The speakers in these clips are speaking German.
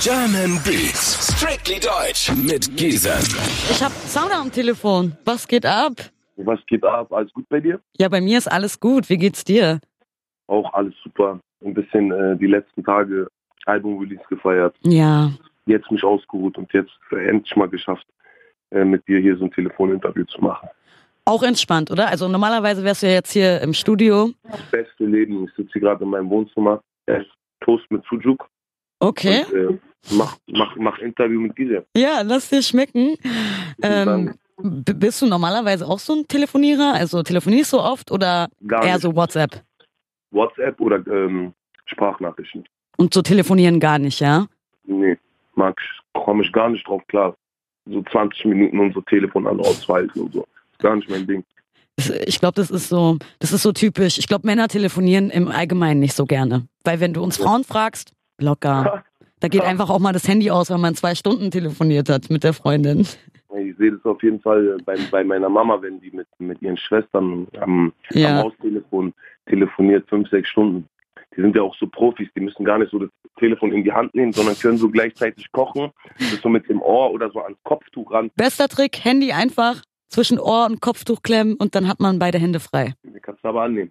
German Beats, strictly deutsch mit Giesen. Ich hab Sauna am Telefon. Was geht ab? Was geht ab? Alles gut bei dir? Ja, bei mir ist alles gut. Wie geht's dir? Auch alles super. Ein bisschen äh, die letzten Tage Album-Release gefeiert. Ja. Jetzt mich ausgeruht und jetzt endlich mal geschafft, äh, mit dir hier so ein Telefoninterview zu machen. Auch entspannt, oder? Also normalerweise wärst du ja jetzt hier im Studio. Das beste Leben. Ich sitze hier gerade in meinem Wohnzimmer. Toast mit Sujuk. Okay. Und, äh, mach, mach, mach Interview mit Giselle. Ja, lass dir schmecken. Ähm, bist du normalerweise auch so ein Telefonierer? Also telefonierst du oft oder Gar eher nicht. so WhatsApp? WhatsApp oder ähm, Sprachnachrichten. Und so telefonieren gar nicht, ja? Nee, mag komme ich gar nicht drauf klar. So 20 Minuten und so Telefon an ausweisen und so. Gar nicht mein Ding. Ich glaube, das ist so, das ist so typisch. Ich glaube, Männer telefonieren im Allgemeinen nicht so gerne. Weil wenn du uns Frauen fragst, locker. Da geht einfach auch mal das Handy aus, wenn man zwei Stunden telefoniert hat mit der Freundin. Ich sehe das auf jeden Fall bei, bei meiner Mama, wenn die mit, mit ihren Schwestern am, Ja. am Haustelefon telefoniert, fünf, sechs Stunden. Die sind ja auch so Profis, die müssen gar nicht so das Telefon in die Hand nehmen, sondern können so gleichzeitig kochen, so mit dem Ohr oder so ans Kopftuch ran. Bester Trick, Handy einfach zwischen Ohr und Kopftuch klemmen und dann hat man beide Hände frei. Die kannst du aber annehmen.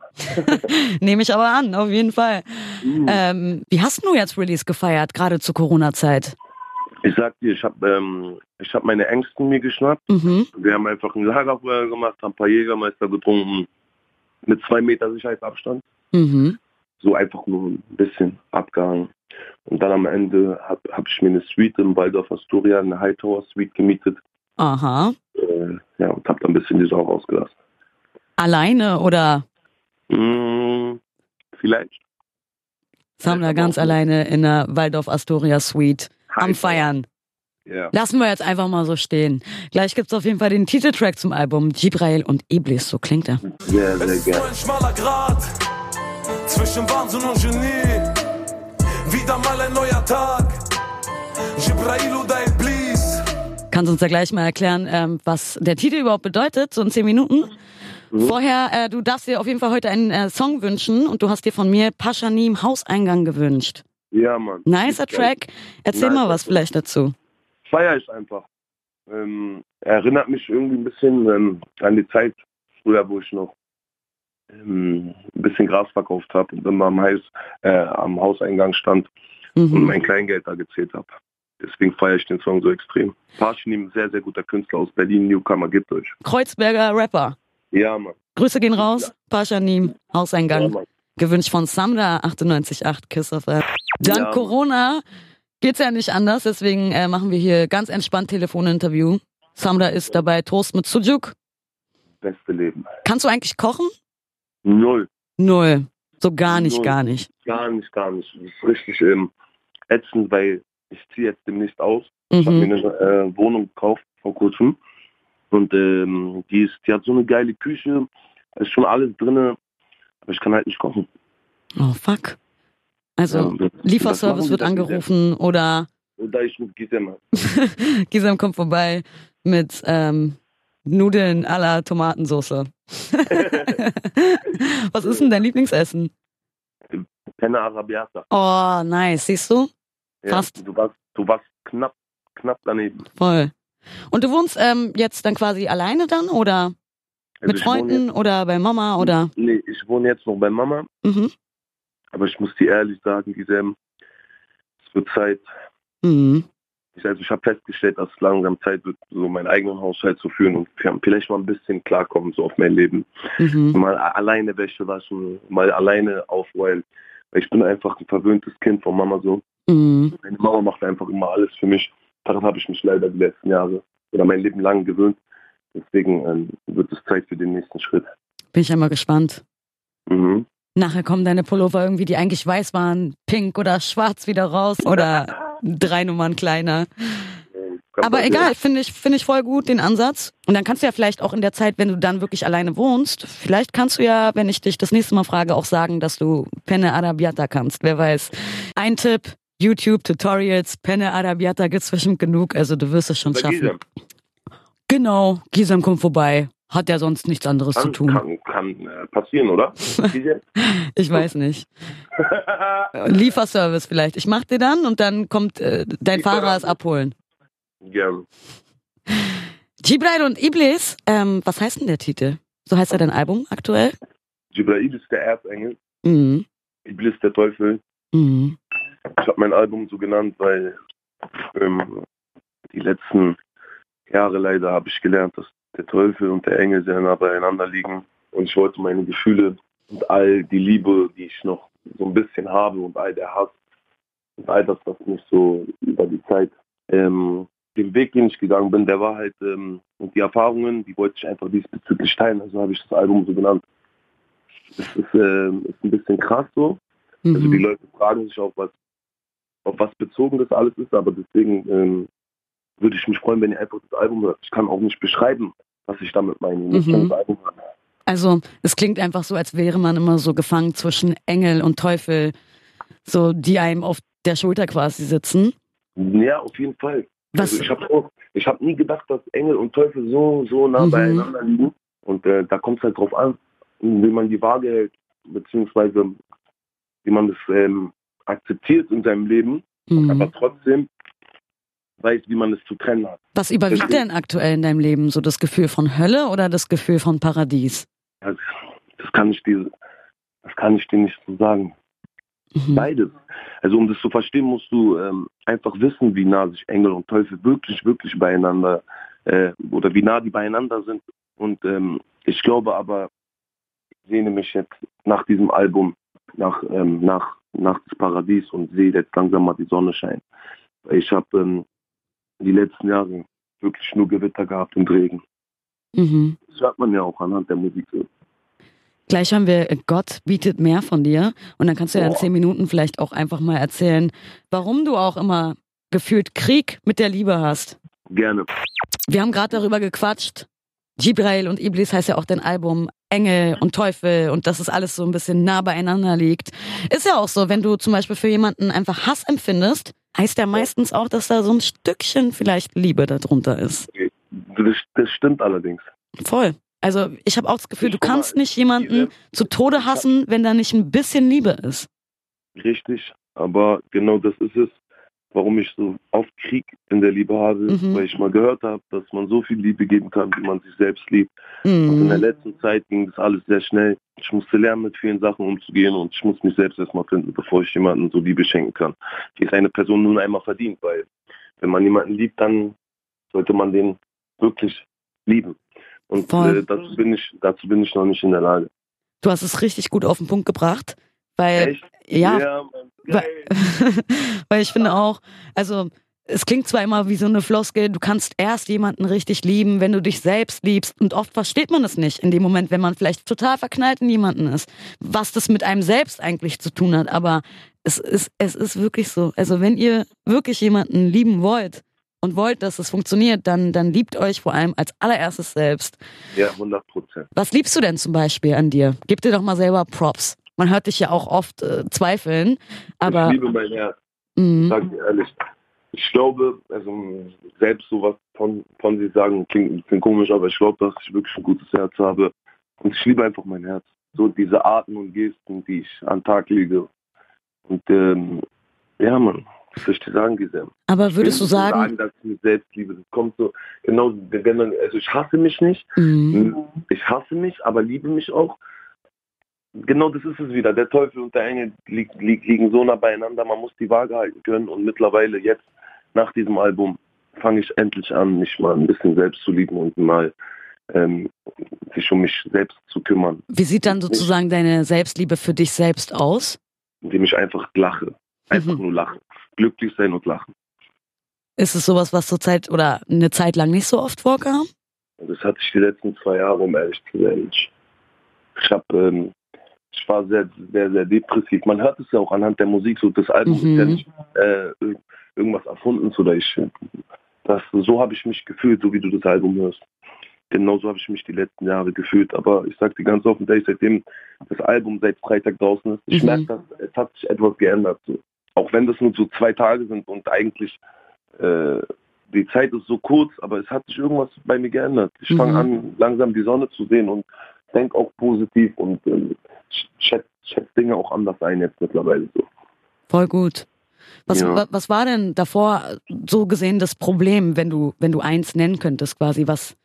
Nehme ich aber an, auf jeden Fall. Mhm. Ähm, wie hast du jetzt Release gefeiert, gerade zur Corona-Zeit? Ich sag dir, ich habe ähm, ich hab meine Ängsten mir geschnappt. Mhm. Wir haben einfach ein Lagerfeuer gemacht, haben ein paar Jägermeister getrunken, mit zwei Meter Sicherheitsabstand. Mhm. So einfach nur ein bisschen abgehangen. Und dann am Ende habe hab ich mir eine Suite im Waldorf Astoria, eine Hightower Suite gemietet. Aha. Äh, ja, und habe dann ein bisschen die Sau rausgelassen. Alleine oder Mm, vielleicht. Sammler ganz alleine in der Waldorf Astoria Suite am Hightower. Feiern? Ja. Lassen wir jetzt einfach mal so stehen. Gleich gibt's auf jeden Fall den Titeltrack zum Album. Gibrail und Iblis, so klingt er. Sehr, sehr Es ist nur gerne. ein schmaler Grat zwischen Wahnsinn und Genie. Wieder mal ein neuer Tag. Jibrail oder Iblis. Kannst du uns da gleich mal erklären, ähm, was der Titel überhaupt bedeutet, so in zehn Minuten? Vorher, äh, du darfst dir auf jeden Fall heute einen äh, Song wünschen und du hast dir von mir Paschanim Hauseingang gewünscht. Ja, Mann. Nicer Track. Erzähl Nicer mal was vielleicht dazu. Feier ich einfach. Ähm, erinnert mich irgendwie ein bisschen ähm, an die Zeit früher, wo ich noch ähm, ein bisschen Gras verkauft habe und immer am, Haus, äh, am Hauseingang stand und Mhm. mein Kleingeld da gezählt habe. Deswegen feiere ich den Song so extrem. Paschinim, sehr, sehr guter Künstler aus Berlin, Newcomer, gibt euch. Kreuzberger Rapper. Ja, Mann. Grüße gehen raus. Paschanim Ja, Hauseingang. Mann. Gewünscht von Samra 98.8 Kiss of Rap. Dank Ja. Corona geht's ja nicht anders, deswegen äh, machen wir hier ganz entspannt Telefoninterview. Samra ist dabei Toast mit Sujuk. Beste Leben. Kannst du eigentlich kochen? Null. Null. So gar nicht, Null. gar nicht. Gar nicht, gar nicht. Das ist richtig ähm, ätzend, weil ich ziehe jetzt demnächst aus. Ich habe Mhm. mir eine äh, Wohnung gekauft vor kurzem. Und ähm, die, ist, die hat so eine geile Küche. Da ist schon alles drin. Aber ich kann halt nicht kochen. Oh, fuck. Also, Ja, Lieferservice wird angerufen oder. Oder ich rufe Gisem an. Gisem kommt vorbei mit ähm, Nudeln à la Tomatensauce. Was ist denn dein Lieblingsessen? Penne Arabiata. Oh, nice. Siehst du? Ja, Fast. Du warst, du warst knapp, knapp daneben. Voll. Und du wohnst ähm, jetzt dann quasi alleine dann oder Also mit Freunden oder bei Mama oder? Jetzt, nee, ich wohne jetzt noch bei Mama. Mhm. Aber ich muss dir ehrlich sagen, Gisem, es wird Zeit. Mhm. Ich, also ich habe festgestellt, dass es langsam Zeit wird, so meinen eigenen Haushalt zu führen und vielleicht mal ein bisschen klarkommen so auf mein Leben. Mhm. Mal alleine Wäsche waschen, mal alleine aufräumen. Weil Ich bin einfach ein verwöhntes Kind von Mama so. Mhm. Meine Mama macht einfach immer alles für mich. Daran habe ich mich leider die letzten Jahre oder mein Leben lang gewöhnt. Deswegen ähm, wird es Zeit für den nächsten Schritt. Bin ich einmal gespannt. Mhm. Nachher kommen deine Pullover irgendwie, die eigentlich weiß waren, pink oder schwarz wieder raus oder drei Nummern kleiner. Aber egal, finde ich, finde ich voll gut den Ansatz. Und dann kannst du ja vielleicht auch in der Zeit, wenn du dann wirklich alleine wohnst, vielleicht kannst du ja, wenn ich dich das nächste Mal frage, auch sagen, dass du Penne Arabiata kannst. Wer weiß. Ein Tipp, YouTube Tutorials, Penne Arabiata gibt's bestimmt genug, also du wirst es schon Bei schaffen. Gisem. Genau, Gisam kommt vorbei. Hat ja sonst nichts anderes Kann, zu tun. kann, kann äh, passieren, oder? Ich weiß nicht. Lieferservice vielleicht. Ich mach dir dann und dann kommt äh, dein Fahrer es abholen. Gerne. Gibrail und Iblis, ähm, was heißt denn der Titel? So heißt ja dein Album aktuell? Jibrail ist der Erzengel, Mhm. Iblis der Teufel. Mhm. Ich habe mein Album so genannt, weil ähm, die letzten Jahre leider habe ich gelernt, dass der Teufel und der Engel sehr nah beieinander liegen. Und ich wollte meine Gefühle und all die Liebe, die ich noch so ein bisschen habe und all der Hass und all das, was mich so über die Zeit, ähm, den Weg, den ich gegangen bin, der war halt, ähm, und die Erfahrungen, die wollte ich einfach diesbezüglich teilen. Also habe ich das Album so genannt. Es ist, ähm, ist ein bisschen krass so, also die Mhm. Leute fragen sich auch, was, auf was bezogen das alles ist, aber deswegen ähm, würde ich mich freuen, wenn ihr einfach das Album hört. Ich kann auch nicht beschreiben, was ich damit meine. Mhm. Also es klingt einfach so, als wäre man immer so gefangen zwischen Engel und Teufel, so die einem auf der Schulter quasi sitzen. Ja, auf jeden Fall. Was? Also ich habe ich hab nie gedacht, dass Engel und Teufel so, so nah Mhm. beieinander liegen. Und äh, da kommt es halt drauf an, wie man die Waage hält, beziehungsweise wie man das ähm, akzeptiert in seinem Leben, aber Mhm. trotzdem weiß, wie man es zu trennen hat. Was überwiegt denn aktuell in deinem Leben? So das Gefühl von Hölle oder das Gefühl von Paradies? Also, das kann ich dir, das kann ich dir nicht so sagen. Mhm. Beides. Also um das zu verstehen, musst du ähm, einfach wissen, wie nah sich Engel und Teufel wirklich, wirklich beieinander äh, oder wie nah die beieinander sind. Und ähm, ich glaube aber, ich sehne mich jetzt nach diesem Album nach, ähm, nach, nach das Paradies und sehe jetzt langsam mal die Sonne scheinen. Ich habe ähm, die letzten Jahre wirklich nur Gewitter gehabt und Regen. Mhm. Das hört man ja auch anhand der Musik. Gleich haben wir äh, Gott bietet mehr von dir und dann kannst du ja in Boah. zehn Minuten vielleicht auch einfach mal erzählen, warum du auch immer gefühlt Krieg mit der Liebe hast. Gerne. Wir haben gerade darüber gequatscht. Gibrail und Iblis heißt ja auch dein Album Engel und Teufel und dass es alles so ein bisschen nah beieinander liegt. Ist ja auch so, wenn du zum Beispiel für jemanden einfach Hass empfindest, heißt ja meistens auch, dass da so ein Stückchen vielleicht Liebe darunter ist. Das, das stimmt allerdings. Voll. Also ich habe auch das Gefühl, du Guck mal, kannst nicht jemanden zu Tode hassen, wenn da nicht ein bisschen Liebe ist. Richtig, aber genau das ist es, warum ich so oft Krieg in der Liebe habe, Mhm. weil ich mal gehört habe, dass man so viel Liebe geben kann, wie man sich selbst liebt. Und in der Mhm. letzten Zeit ging das alles sehr schnell. Ich musste lernen, mit vielen Sachen umzugehen und ich muss mich selbst erstmal finden, bevor ich jemanden so Liebe schenken kann. Die ist eine Person nun einmal verdient, weil wenn man jemanden liebt, dann sollte man den wirklich lieben. Und äh, dazu bin ich, dazu bin ich noch nicht in der Lage. Du hast es richtig gut auf den Punkt gebracht, weil Echt? ja, Mann. Weil, weil ich finde auch, also es klingt zwar immer wie so eine Floskel, du kannst erst jemanden richtig lieben, wenn du dich selbst liebst. Und oft versteht man es nicht in dem Moment, wenn man vielleicht total verknallt in jemanden ist, was das mit einem selbst eigentlich zu tun hat. Aber es ist, es ist wirklich so. Also wenn ihr wirklich jemanden lieben wollt und wollt, dass es funktioniert, dann, dann liebt euch vor allem als allererstes selbst. Ja, 100 Prozent. Was liebst du denn zum Beispiel an dir? Gib dir doch mal selber Props. Man hört dich ja auch oft äh, zweifeln, aber ich liebe mein Herz. Mhm. Sag dir ehrlich. Ich glaube, also selbst sowas von, von sich sagen, klingt ein bisschen komisch, aber ich glaube, dass ich wirklich ein gutes Herz habe. Und ich liebe einfach mein Herz. So diese Arten und Gesten, die ich an Tag lege. Und ähm, ja, Mann, ich sagen, Giselle? Aber würdest du nicht sagen, dass ich mich selbst liebe? Das kommt so, genau, wenn man, also ich hasse mich nicht. Mhm. Ich hasse mich, aber liebe mich auch. Genau das ist es wieder. Der Teufel und der Engel li li liegen so nah beieinander. Man muss die Waage halten können. Und mittlerweile jetzt, nach diesem Album, fange ich endlich an, mich mal ein bisschen selbst zu lieben und mal ähm, sich um mich selbst zu kümmern. wie sieht dann sozusagen deine Selbstliebe für dich selbst aus? Indem ich einfach lache. Einfach Mhm. nur lachen. Glücklich sein und lachen. Ist es sowas, was zurzeit oder eine Zeit lang nicht so oft vorkam? Das hatte ich die letzten zwei Jahre, um ehrlich zu sein. Ich, ich habe ähm, ich war sehr, sehr, sehr depressiv. Man hört es ja auch anhand der Musik. So, das Album Mhm. ist ja nicht äh, ir- irgendwas erfunden. Oder ich, das, so habe ich mich gefühlt, so wie du das Album hörst. Genauso habe ich mich die letzten Jahre gefühlt. Aber ich sage dir ganz offen, dass ich seitdem das Album seit Freitag draußen ist, ich Mhm. merke, dass es hat sich etwas geändert. So. Auch wenn das nur so zwei Tage sind und eigentlich äh, die Zeit ist so kurz, aber es hat sich irgendwas bei mir geändert. Ich Mhm. fange an, langsam die Sonne zu sehen und denke auch positiv und ähm, schätze schätz Dinge auch anders ein jetzt mittlerweile so. Voll gut. Was, Ja. wa- was war denn davor so gesehen das Problem, wenn du, wenn du eins nennen könntest, quasi, was,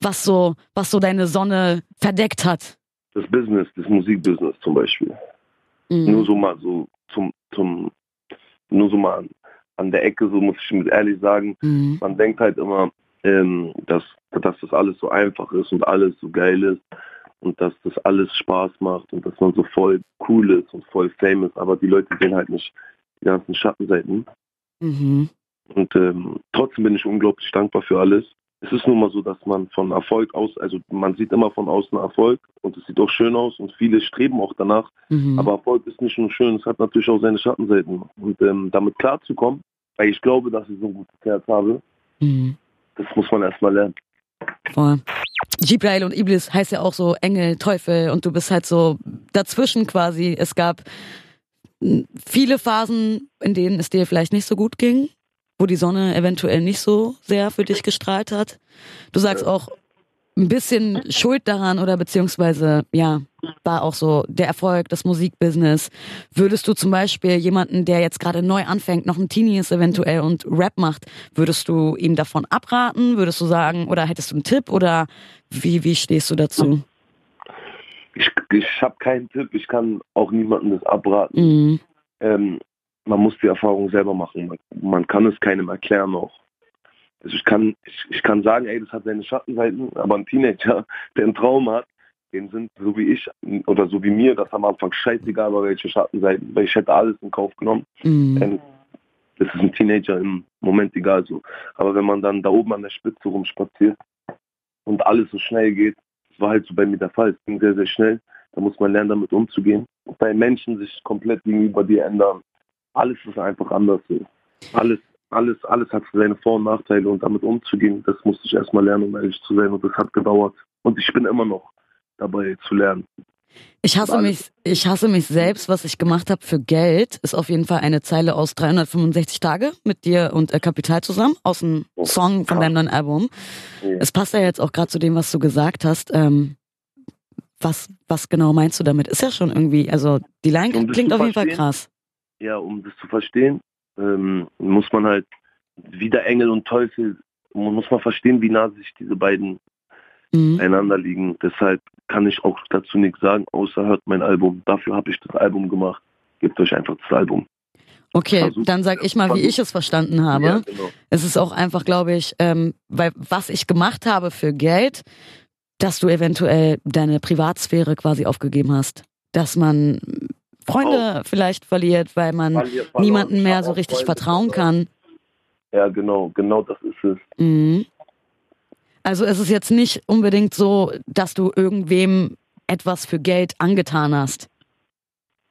was so, was so deine Sonne verdeckt hat? Das Business, das Musikbusiness zum Beispiel. Mhm. Nur so mal so zum, zum, nur so mal an, an der Ecke, so muss ich mit ehrlich sagen, Mhm. man denkt halt immer, ähm, dass, dass das alles so einfach ist und alles so geil ist und dass das alles Spaß macht und dass man so voll cool ist und voll famous, aber die Leute sehen halt nicht die ganzen Schattenseiten. Mhm. Und ähm, trotzdem bin ich unglaublich dankbar für alles. Es ist nun mal so, dass man von Erfolg aus, also man sieht immer von außen Erfolg und es sieht auch schön aus und viele streben auch danach. Mhm. Aber Erfolg ist nicht nur schön, es hat natürlich auch seine Schattenseiten. Und ähm, damit klarzukommen, weil ich glaube, dass ich so ein gutes Herz habe, mhm. das muss man erstmal lernen. Voll. Jibrail und Iblis heißt ja auch so Engel, Teufel und du bist halt so dazwischen quasi. Es gab viele Phasen, in denen es dir vielleicht nicht so gut ging, wo die Sonne eventuell nicht so sehr für dich gestrahlt hat. Du sagst auch ein bisschen Schuld daran oder beziehungsweise, ja, war auch so der Erfolg, das Musikbusiness. Würdest du zum Beispiel jemanden, der jetzt gerade neu anfängt, noch ein Teenie ist eventuell und Rap macht, würdest du ihm davon abraten? Würdest du sagen, oder hättest du einen Tipp oder wie, wie stehst du dazu? Ich, ich habe keinen Tipp, ich kann auch niemandem das abraten. Mhm. Ähm, man muss die Erfahrung selber machen. Man, man kann es keinem erklären auch. Also ich kann, ich, ich kann sagen, ey, das hat seine Schattenseiten, aber ein Teenager, der einen Traum hat, den sind so wie ich oder so wie mir, das am Anfang scheißegal war, welche Schattenseiten, weil ich hätte alles in Kauf genommen. Mhm. Ähm, das ist ein Teenager im Moment egal so. Aber wenn man dann da oben an der Spitze rumspaziert und alles so schnell geht, das war halt so bei mir der Fall, es ging sehr, sehr schnell, da muss man lernen, damit umzugehen. Bei Menschen sich komplett gegenüber dir ändern. Alles ist einfach anders so. Alles, alles, alles hat seine Vor- und Nachteile und damit umzugehen, das musste ich erstmal lernen, um ehrlich zu sein. Und das hat gedauert. Und ich bin immer noch dabei zu lernen. Ich hasse mich, ich hasse mich selbst, was ich gemacht habe für Geld, ist auf jeden Fall eine Zeile aus 365 Tage mit dir und äh, Kapital zusammen, aus dem Oh, Song von deinem neuen Album. Es passt ja jetzt auch gerade zu dem, was du gesagt hast. Ähm, was, was genau meinst du damit? Ist ja schon irgendwie, also die Line klingt auf jeden Fall krass. Ja, um das zu verstehen, ähm, muss man halt wieder Engel und Teufel, muss man verstehen, wie nah sich diese beiden Mhm. einander liegen. Deshalb kann ich auch dazu nichts sagen, außer hört mein Album. Dafür habe ich das Album gemacht. Gebt euch einfach das Album. Okay, versuch- dann sag ich mal, wie ich es verstanden habe. Ja, genau. Es ist auch einfach, glaube ich, ähm, weil was ich gemacht habe für Geld, dass du eventuell deine Privatsphäre quasi aufgegeben hast. Dass man Freunde vielleicht verliert, weil man Verlier- verloren. niemanden mehr so richtig Freunde vertrauen kann. Ja, genau, genau das ist es. Mhm. Also es ist jetzt nicht unbedingt so, dass du irgendwem etwas für Geld angetan hast,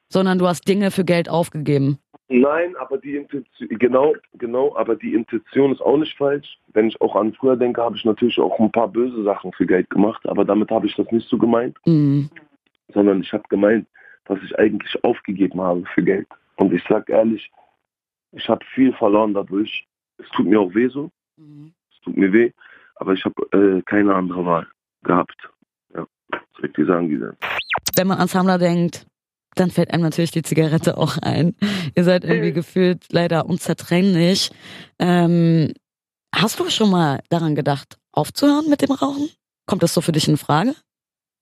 sondern du hast Dinge für Geld aufgegeben. Nein, aber die Intention, genau, genau, aber die Intention ist auch nicht falsch. Wenn ich auch an früher denke, habe ich natürlich auch ein paar böse Sachen für Geld gemacht, aber damit habe ich das nicht so gemeint, Mhm. sondern ich habe gemeint, was ich eigentlich aufgegeben habe für Geld. Und ich sag ehrlich, ich habe viel verloren dadurch. Es tut mir auch weh so, Mhm. es tut mir weh, aber ich habe äh, keine andere Wahl gehabt. Ja, soll ich dir sagen, denn? Wenn man an Sammler denkt, dann fällt einem natürlich die Zigarette auch ein. Ihr seid irgendwie gefühlt leider unzertrennlich. Ähm, hast du schon mal daran gedacht, aufzuhören mit dem Rauchen? Kommt das so für dich in Frage?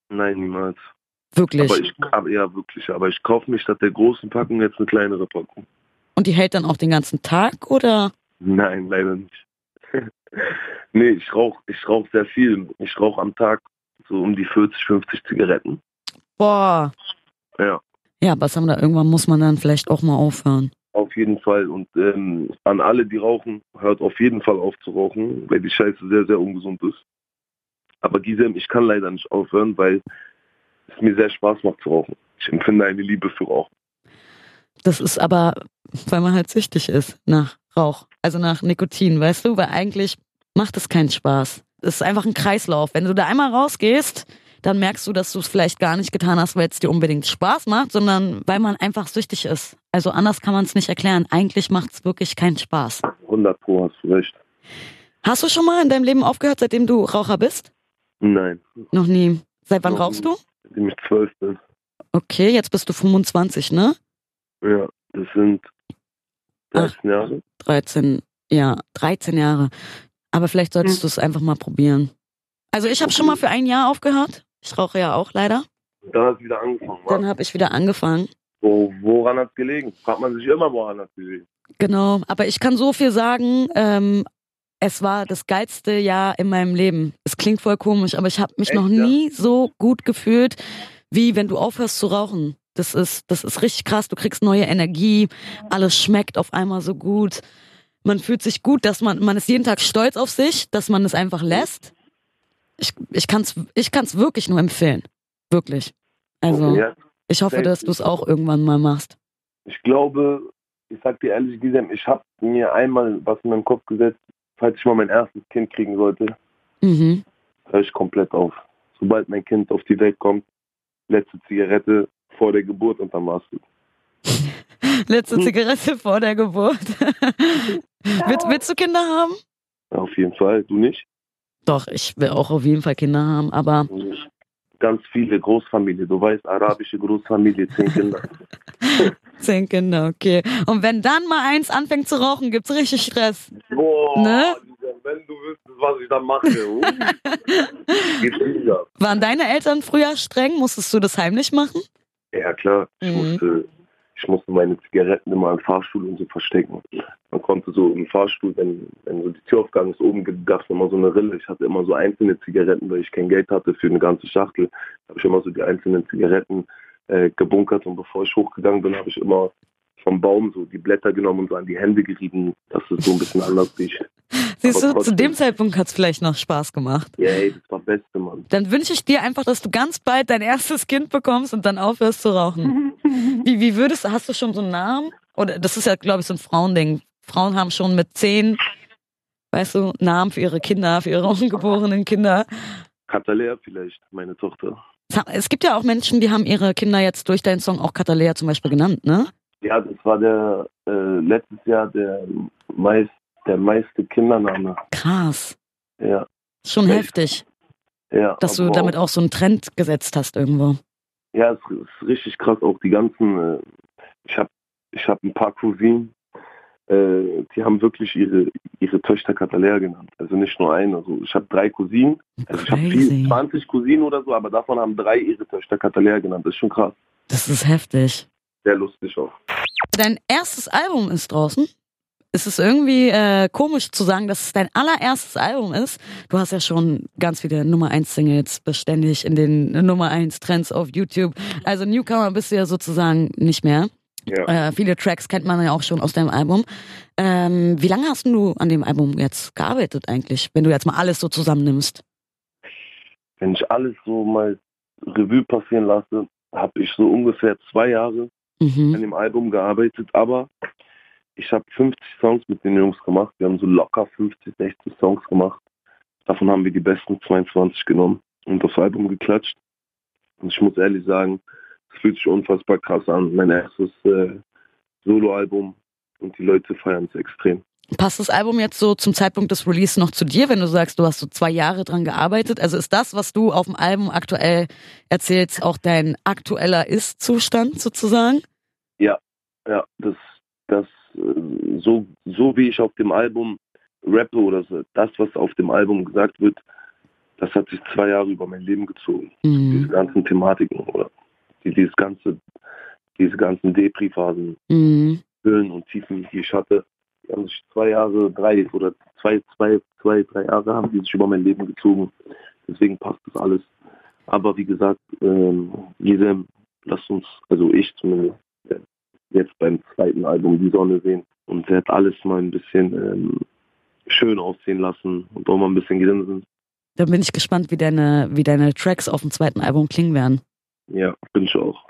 Nein, niemals. Wirklich. Aber ich, aber, ja, wirklich, aber ich kaufe mir statt der großen Packung jetzt eine kleinere Packung. Und die hält dann auch den ganzen Tag oder? Nein, leider nicht. nee, ich rauche ich rauch sehr viel. Ich rauche am Tag so um die 40, 50 Zigaretten. Boah. Ja, Ja, was haben da irgendwann muss man dann vielleicht auch mal aufhören. auf jeden Fall. Und ähm, an alle, die rauchen, hört auf jeden Fall auf zu rauchen, weil die Scheiße sehr, sehr ungesund ist. Aber Gisem, ich kann leider nicht aufhören, weil es mir sehr Spaß macht zu rauchen. Ich empfinde eine Liebe für Rauchen. Das ist aber, weil man halt süchtig ist nach Rauch, also nach Nikotin, weißt du? Weil eigentlich macht es keinen Spaß. Es ist einfach ein Kreislauf. Wenn du da einmal rausgehst, dann merkst du, dass du es vielleicht gar nicht getan hast, weil es dir unbedingt Spaß macht, sondern weil man einfach süchtig ist. Also anders kann man es nicht erklären. Eigentlich macht es wirklich keinen Spaß. 100 Pro hast du recht. Hast du schon mal in deinem Leben aufgehört, seitdem du Raucher bist? Nein, Noch nie. Seit wann Noch rauchst nie. du? Seitdem ich zwölf bin. Okay, jetzt bist du 25, ne? Ja, das sind 13 Jahre. 13, ja, 13 Jahre. Aber vielleicht solltest Hm. du es einfach mal probieren. Also ich habe schon mal für ein Jahr aufgehört. Ich rauche ja auch leider. Dann hat es wieder angefangen. wa? Dann habe ich wieder angefangen. Wo, woran hat es gelegen? Fragt man sich immer, woran hat es gelegen. Genau, aber ich kann so viel sagen. Ähm, es war das geilste Jahr in meinem Leben. Es klingt voll komisch, aber ich habe mich Echt, noch ja? nie so gut gefühlt, wie wenn du aufhörst zu rauchen. Das ist, das ist richtig krass. Du kriegst neue Energie. Alles schmeckt auf einmal so gut. Man fühlt sich gut, dass man, man ist jeden Tag stolz auf sich, dass man es einfach lässt. Ich, ich kann es ich kann's wirklich nur empfehlen. Wirklich. Also, Ja, ich hoffe, dass du es auch irgendwann mal machst. ich glaube, ich sag dir ehrlich, Gisem, ich habe mir einmal was in meinen Kopf gesetzt, falls ich mal mein erstes Kind kriegen sollte, Mhm. höre ich komplett auf. Sobald mein Kind auf die Welt kommt, letzte Zigarette vor der Geburt und dann war's gut. Letzte Hm. Zigarette vor der Geburt. willst, willst du Kinder haben? Ja, auf jeden Fall. Du nicht? Doch, ich will auch auf jeden Fall Kinder haben, aber. Ganz viele Großfamilie. Du weißt, arabische Großfamilie, zehn Kinder. zehn Kinder, okay. Und wenn dann mal eins anfängt zu rauchen, gibt's richtig Stress. Boah, Ne? wenn du wüsstest, was ich da mache. Waren deine Eltern früher streng? Musstest du das heimlich machen? Ja klar, ich, Mhm. musste, ich musste meine Zigaretten immer im Fahrstuhl und so verstecken. Man konnte so im Fahrstuhl, wenn, wenn so die Tür aufgegangen ist, oben gab es immer so eine Rille. Ich hatte immer so einzelne Zigaretten, weil ich kein Geld hatte für eine ganze Schachtel. habe ich immer so die einzelnen Zigaretten äh, gebunkert und bevor ich hochgegangen bin, habe ich immer vom Baum so die Blätter genommen und so an die Hände gerieben, dass es so ein bisschen anders riecht. Siehst du, zu dem Zeitpunkt hat's vielleicht noch Spaß gemacht. Ja, ey, das war Beste, Mann. Dann wünsche ich dir einfach, dass du ganz bald dein erstes Kind bekommst und dann aufhörst zu rauchen. Wie, wie würdest du, hast du schon so einen Namen? Oder das ist ja, glaube ich, so ein Frauending. Frauen haben schon mit zehn, weißt du, Namen für ihre Kinder, für ihre ungeborenen Kinder. Katalea vielleicht, meine Tochter. Es gibt ja auch Menschen, die haben ihre Kinder jetzt durch deinen Song auch Katalea zum Beispiel genannt, ne? Ja, das war der äh, letztes Jahr der meist der meiste Kindername. Krass. Ja, Schon Echt? heftig, ja. dass du damit auch, auch so einen Trend gesetzt hast irgendwo. Ja, es ist richtig krass. Auch die ganzen. Äh, ich habe ich hab ein paar Cousinen, äh, die haben wirklich ihre ihre Töchter Katalea genannt. Also nicht nur eine. Also ich habe drei Cousinen. Also ich habe Crazy. 20 Cousinen oder so, aber davon haben drei ihre Töchter Katalea genannt. Das ist schon krass. Das ist heftig. Sehr lustig auch. Dein erstes Album ist draußen. Es ist irgendwie äh, komisch zu sagen, dass es dein allererstes Album ist. Du hast ja schon ganz viele Nummer 1 Singles beständig in den Nummer 1 Trends auf YouTube. Also Newcomer bist du ja sozusagen nicht mehr. Ja. Äh, viele Tracks kennt man ja auch schon aus deinem Album. Ähm, wie lange hast du an dem Album jetzt gearbeitet eigentlich, wenn du jetzt mal alles so zusammennimmst? Wenn ich alles so mal Revue passieren lasse, habe ich so ungefähr zwei Jahre an Mhm. dem Album gearbeitet, aber ich habe 50 Songs mit den Jungs gemacht. Wir haben so locker 50, 60 Songs gemacht. Davon haben wir die besten 22 genommen und das Album geklatscht. Und ich muss ehrlich sagen, es fühlt sich unfassbar krass an. Mein erstes äh, Soloalbum und die Leute feiern es extrem. Passt das Album jetzt so zum Zeitpunkt des Release noch zu dir, wenn du sagst, du hast so zwei Jahre dran gearbeitet? Also ist das, was du auf dem Album aktuell erzählst, auch dein aktueller Ist-Zustand sozusagen? Ja, das, das äh, so, so wie ich auf dem Album rappe oder so, das, was auf dem Album gesagt wird, das hat sich zwei Jahre über mein Leben gezogen. Diese Mhm. ganzen Thematiken oder dieses ganze, diese ganzen Depri-Phasen, Mhm. Höhen und Tiefen, die ich hatte, die haben sich zwei Jahre, drei oder zwei, zwei, zwei, drei Jahre haben die sich über mein Leben gezogen. Deswegen passt das alles. Aber wie gesagt, ähm, jedem, lass uns, also ich zumindest, äh, jetzt beim zweiten Album die Sonne sehen und werde alles mal ein bisschen ähm, schön aussehen lassen und auch mal ein bisschen grinsen. Da bin ich gespannt, wie deine, wie deine Tracks auf dem zweiten Album klingen werden. Ja, bin ich auch.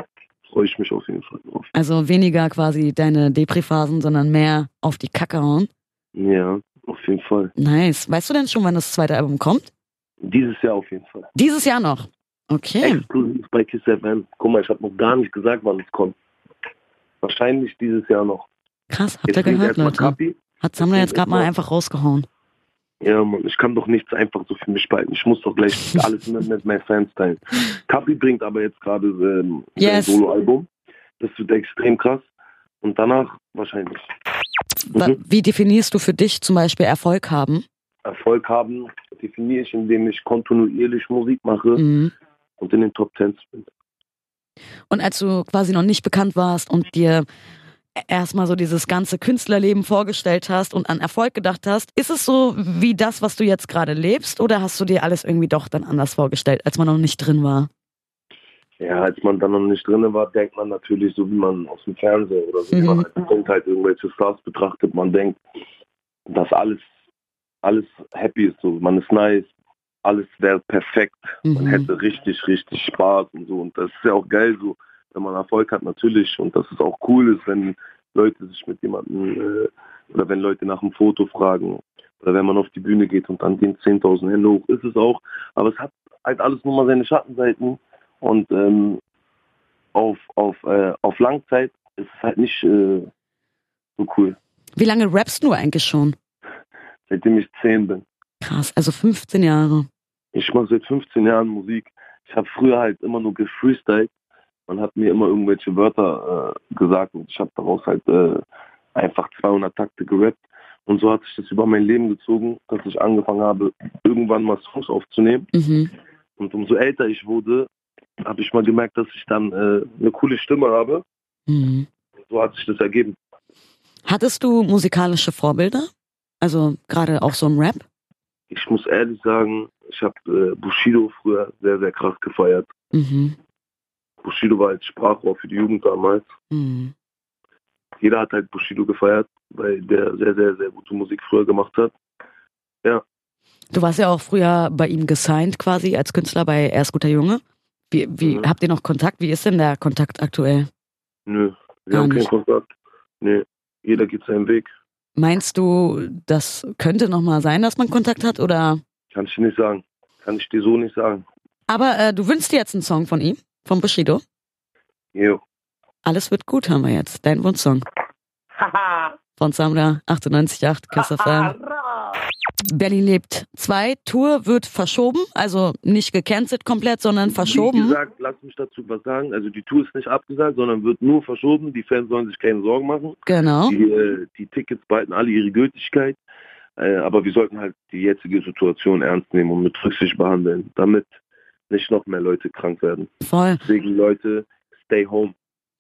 Freue ich mich auf jeden Fall drauf. Also weniger quasi deine Depri-Phasen, sondern mehr auf die Kacke hauen. Ja, auf jeden Fall. Nice. Weißt du denn schon, wann das zweite Album kommt? Dieses Jahr auf jeden Fall. Dieses Jahr noch. Okay. Exklusiv bei Kiss FM. Guck mal, ich habe noch gar nicht gesagt, wann es kommt. Wahrscheinlich dieses Jahr noch. Krass, habt ihr gehört, Leute? Kapi. Hat Sammler jetzt gerade mal einfach rausgehauen. Ja, Mann, ich kann doch nichts einfach so für mich behalten. Ich muss doch gleich alles mit, mit meinen Fans teilen. Kapi bringt aber jetzt gerade ähm, Yes. sein Soloalbum. Das wird extrem krass. Und danach wahrscheinlich Wa- Mhm. Wie definierst du für dich zum Beispiel Erfolg haben? Erfolg haben, definiere ich, indem ich kontinuierlich Musik mache Mhm. und in den Top Tens bin. Und als du quasi noch nicht bekannt warst und dir erstmal so dieses ganze Künstlerleben vorgestellt hast und an Erfolg gedacht hast, ist es so wie das, was du jetzt gerade lebst oder hast du dir alles irgendwie doch dann anders vorgestellt, als man noch nicht drin war? Ja, als man dann noch nicht drin war, denkt man natürlich so, wie man aus dem Fernseher oder so, wie man Mhm. als Kind halt irgendwelche Stars betrachtet. Man denkt, dass alles, alles happy ist, so. Man ist nice, alles wäre perfekt. Man Mhm. hätte richtig, richtig Spaß und so. Und das ist ja auch geil, so, wenn man Erfolg hat, natürlich. Und dass es auch cool ist, wenn Leute sich mit jemandem äh, oder wenn Leute nach einem Foto fragen oder wenn man auf die Bühne geht und dann gehen 10.000 Hände hoch, ist es auch. Aber es hat halt alles nur mal seine Schattenseiten. Und ähm, auf, auf, äh, auf Langzeit ist es halt nicht äh, so cool. Wie lange rappst du eigentlich schon? Seitdem ich 10 bin. Krass, also 15 Jahre. Ich mache seit 15 Jahren Musik. Ich habe früher halt immer nur gefreestylt. Man hat mir immer irgendwelche Wörter äh, gesagt und ich habe daraus halt äh, einfach 200 Takte gerappt. Und so hat sich das über mein Leben gezogen, dass ich angefangen habe, irgendwann mal Songs aufzunehmen. Mhm. Und umso älter ich wurde, habe ich mal gemerkt, dass ich dann äh, eine coole Stimme habe. Mhm. Und so hat sich das ergeben. Hattest du musikalische Vorbilder? Also gerade auch so im Rap? Ich muss ehrlich sagen, ich habe äh, Bushido früher sehr, sehr krass gefeiert. Mhm. Bushido war als Sprachrohr für die Jugend damals. Mhm. Jeder hat halt Bushido gefeiert, weil der sehr, sehr, sehr gute Musik früher gemacht hat. Du warst ja auch früher bei ihm gesigned quasi als Künstler bei Er ist guter Junge. Wie, wie Mhm. habt ihr noch Kontakt? Wie ist denn der Kontakt aktuell? Nö, wir Gar haben nicht. keinen Kontakt. Nee, jeder geht seinen Weg. Meinst du, das könnte noch mal sein, dass man Kontakt hat oder? Kann ich dir nicht sagen. Kann ich dir so nicht sagen. Aber äh, du wünschst dir jetzt einen Song von ihm, von Bushido. Jo. Alles wird gut, haben wir jetzt. Dein Wunschsong. Von Samra 98.8 Kiss FM. Berlin lebt 2. Tour wird verschoben, also nicht gecancelt komplett, sondern Wie verschoben. gesagt, lass mich dazu was sagen. Also die Tour ist nicht abgesagt, sondern wird nur verschoben. Die Fans sollen sich keine Sorgen machen. Genau. Die, äh, die Tickets behalten alle ihre Gültigkeit. Äh, aber wir sollten halt die jetzige Situation ernst nehmen und mit Rücksicht behandeln, damit nicht noch mehr Leute krank werden. Voll. Deswegen Leute, stay home.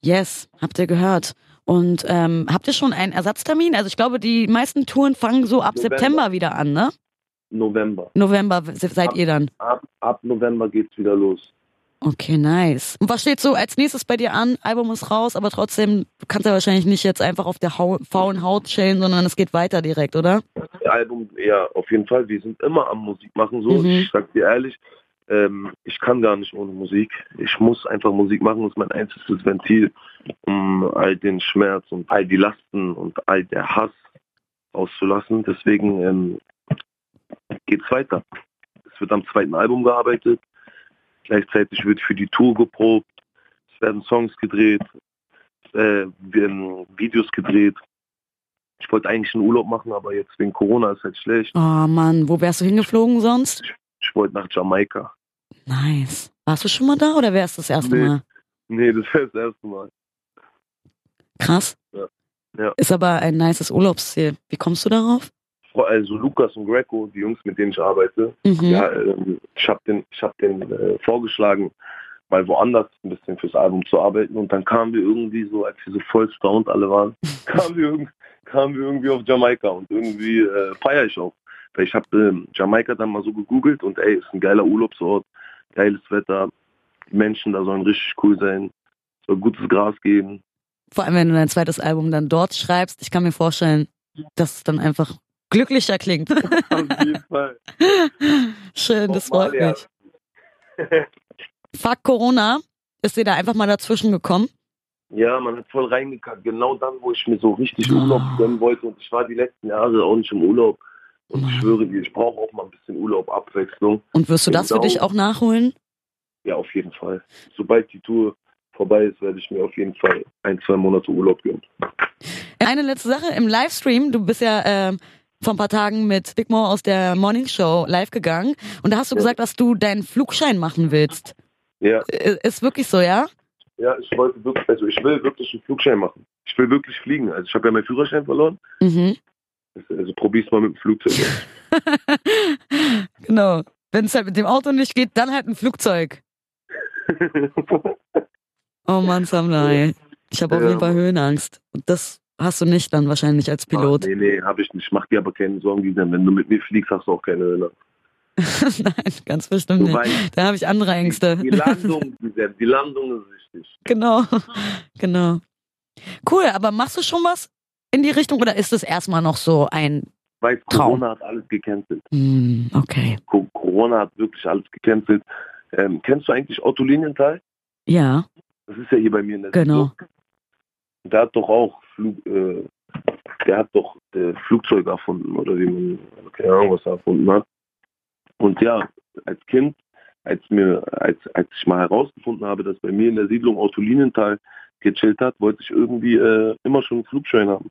Yes, habt ihr gehört. Und ähm, habt ihr schon einen Ersatztermin? Also ich glaube, die meisten Touren fangen so ab November. September wieder an, ne? November. November seid ihr dann. Ab, ab November geht's wieder los. Okay, nice. Und was steht so als nächstes bei dir an? Album ist raus, aber trotzdem, du kannst ja wahrscheinlich nicht jetzt einfach auf der Hau faulen Haut chillen, sondern es geht weiter direkt, oder? Album, ja, auf jeden Fall. Wir sind immer am Musik machen so. Mhm. Ich sag dir ehrlich, ähm, ich kann gar nicht ohne Musik. Ich muss einfach Musik machen. Das ist mein einziges Ventil, um all den Schmerz und all die Lasten und all der Hass auszulassen. Deswegen ähm, geht's weiter. Es wird am zweiten Album gearbeitet. Gleichzeitig wird für die Tour geprobt. Es werden Songs gedreht, äh, werden Videos gedreht. Ich wollte eigentlich einen Urlaub machen, aber jetzt wegen Corona ist halt schlecht. Oh Mann, wo wärst du hingeflogen sonst? Ich wollte nach Jamaika. Nice. Warst du schon mal da oder wärst du das erste Nee. Mal? Nee, das wäre das erste Mal. Krass. Ja. Ja. Ist aber ein nices Urlaubsziel. Wie kommst du darauf? Also Lukas und Greco, die Jungs, mit denen ich arbeite, Mhm. ja, ähm, ich habe den, ich hab den äh, vorgeschlagen, mal woanders ein bisschen fürs Album zu arbeiten. Und dann kamen wir irgendwie so, als wir so voll stoned alle waren, kamen wir, irgend- kamen wir irgendwie auf Jamaika. Und irgendwie äh, feiere ich auch. Weil ich habe ähm, Jamaika dann mal so gegoogelt und ey, ist ein geiler Urlaubsort, geiles Wetter, die Menschen da sollen richtig cool sein, soll gutes Gras geben. Vor allem, wenn du dein zweites Album dann dort schreibst. Ich kann mir vorstellen, dass es dann einfach glücklicher klingt. Auf jeden Fall. Schön, das freut Somalia. mich. Fuck Corona. Ist dir da einfach mal dazwischen gekommen? Ja, man hat voll reingekackt. Genau dann, wo ich mir so richtig Oh. Urlaub gönnen wollte. Und ich war die letzten Jahre auch nicht im Urlaub. Und ich schwöre dir, ich brauche auch mal ein bisschen Urlaub, Abwechslung. Und wirst du das für dich auch nachholen? Ja, auf jeden Fall. Sobald die Tour vorbei ist, werde ich mir auf jeden Fall ein, zwei Monate Urlaub gönnen. Eine letzte Sache im Livestream. Du bist ja ähm, vor ein paar Tagen mit Big Mo aus der Morning Show live gegangen und da hast du Ja. gesagt, dass du deinen Flugschein machen willst. Ja, I- Ist wirklich so, ja? ja, ich wollte wirklich, also ich will wirklich einen Flugschein machen. Ich will wirklich fliegen. Also ich habe ja meinen Führerschein verloren. Mhm. Also probier's mal mit dem Flugzeug. genau. Wenn es halt mit dem Auto nicht geht, dann halt ein Flugzeug. Oh Mann, Samla, ey. Ich habe auf jeden Fall Höhenangst. Und das hast du nicht dann wahrscheinlich als Pilot. Ach, nee, nee, habe ich nicht. Mach dir aber keine Sorgen, Gisem. Wenn du mit mir fliegst, hast du auch keine Höhe. Nein, ganz bestimmt Du nicht. Da habe ich andere Ängste. die Landung, Gisem, die Landung ist wichtig. genau, genau. Cool, aber machst du schon was in die Richtung oder ist es erstmal noch so ein Weißt, Traum. Corona hat alles gecancelt. hm, okay. Co Corona hat wirklich alles gecancelt. Ähm, kennst du eigentlich Otto Linienthal? Ja, Das ist ja hier bei mir in der Genau. Siedlung. Der hat doch auch Flug, äh, der hat doch äh, Flugzeuge erfunden oder wie man, keine Ahnung, was er erfunden hat. Und ja, als Kind, als mir, als, als ich mal herausgefunden habe, dass bei mir in der Siedlung Otto Linienthal gechillt hat, wollte ich irgendwie äh, immer schon einen Flugschein haben.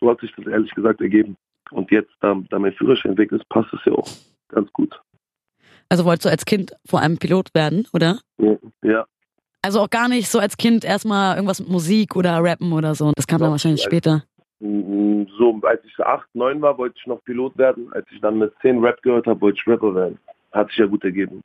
So hat sich das ehrlich gesagt ergeben. Und jetzt, da, da mein Führerschein weg ist, passt es ja auch ganz gut. also wolltest du als Kind vor allem Pilot werden, oder? Ja, Also auch gar nicht so als Kind erstmal irgendwas mit Musik oder Rappen oder so. Das kam dann Doch, wahrscheinlich als- später. Mm, So, als ich acht, neun war, wollte ich noch Pilot werden. Als ich dann mit zehn Rap gehört habe, wollte ich Rapper werden. Hat sich ja gut ergeben.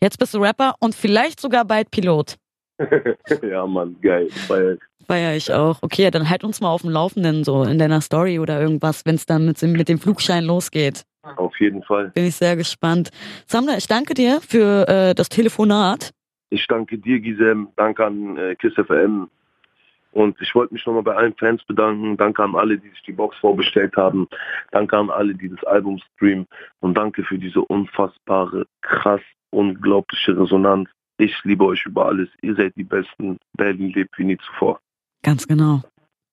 Jetzt bist du Rapper und vielleicht sogar bald Pilot. ja, Mann, geil. Weil, Feier ich auch. Okay, dann halt uns mal auf dem Laufenden, so in deiner Story oder irgendwas, wenn es dann mit, mit dem Flugschein losgeht. auf jeden Fall. Bin ich sehr gespannt. Samra, ich danke dir für äh, das Telefonat. Ich danke dir, Gisem. Danke an äh, KISS FM. Und ich wollte mich nochmal bei allen Fans bedanken. Danke an alle, die sich die Box vorbestellt haben. Danke an alle, die das Album streamen. Und danke für diese unfassbare, krass, unglaubliche Resonanz. Ich liebe euch über alles. Ihr seid die Besten. Berlin lebt wie nie zuvor. Ganz genau.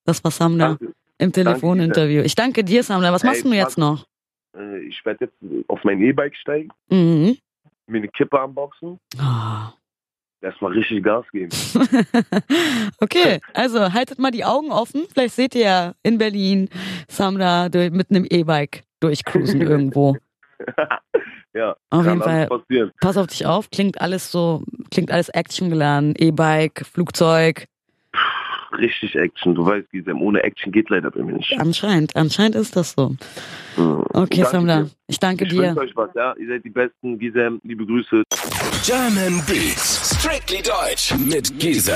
Das war Samra Danke. im Telefoninterview. Ich danke dir, Samra. Was Ey, machst du jetzt noch? Äh, ich werde jetzt auf mein E-Bike steigen, Mhm. mir eine Kippe anboxen, Ah. erstmal richtig Gas geben. okay, also haltet mal die Augen offen. Vielleicht seht ihr ja in Berlin Samra durch, mit einem E-Bike durchcruisen irgendwo. ja, Auf jeden Fall. passieren. Pass auf dich auf, klingt alles so, klingt alles actiongeladen. E-Bike, Flugzeug. Richtig Action. Du weißt, Gisem, ohne Action geht leider bei mir nicht. Anscheinend, anscheinend ist das so. Okay, dir. ich danke Ich dir. wünsche euch was, ja. Ihr seid die Besten. Gisem, liebe Grüße. German Beats. Strictly Deutsch mit Gisem.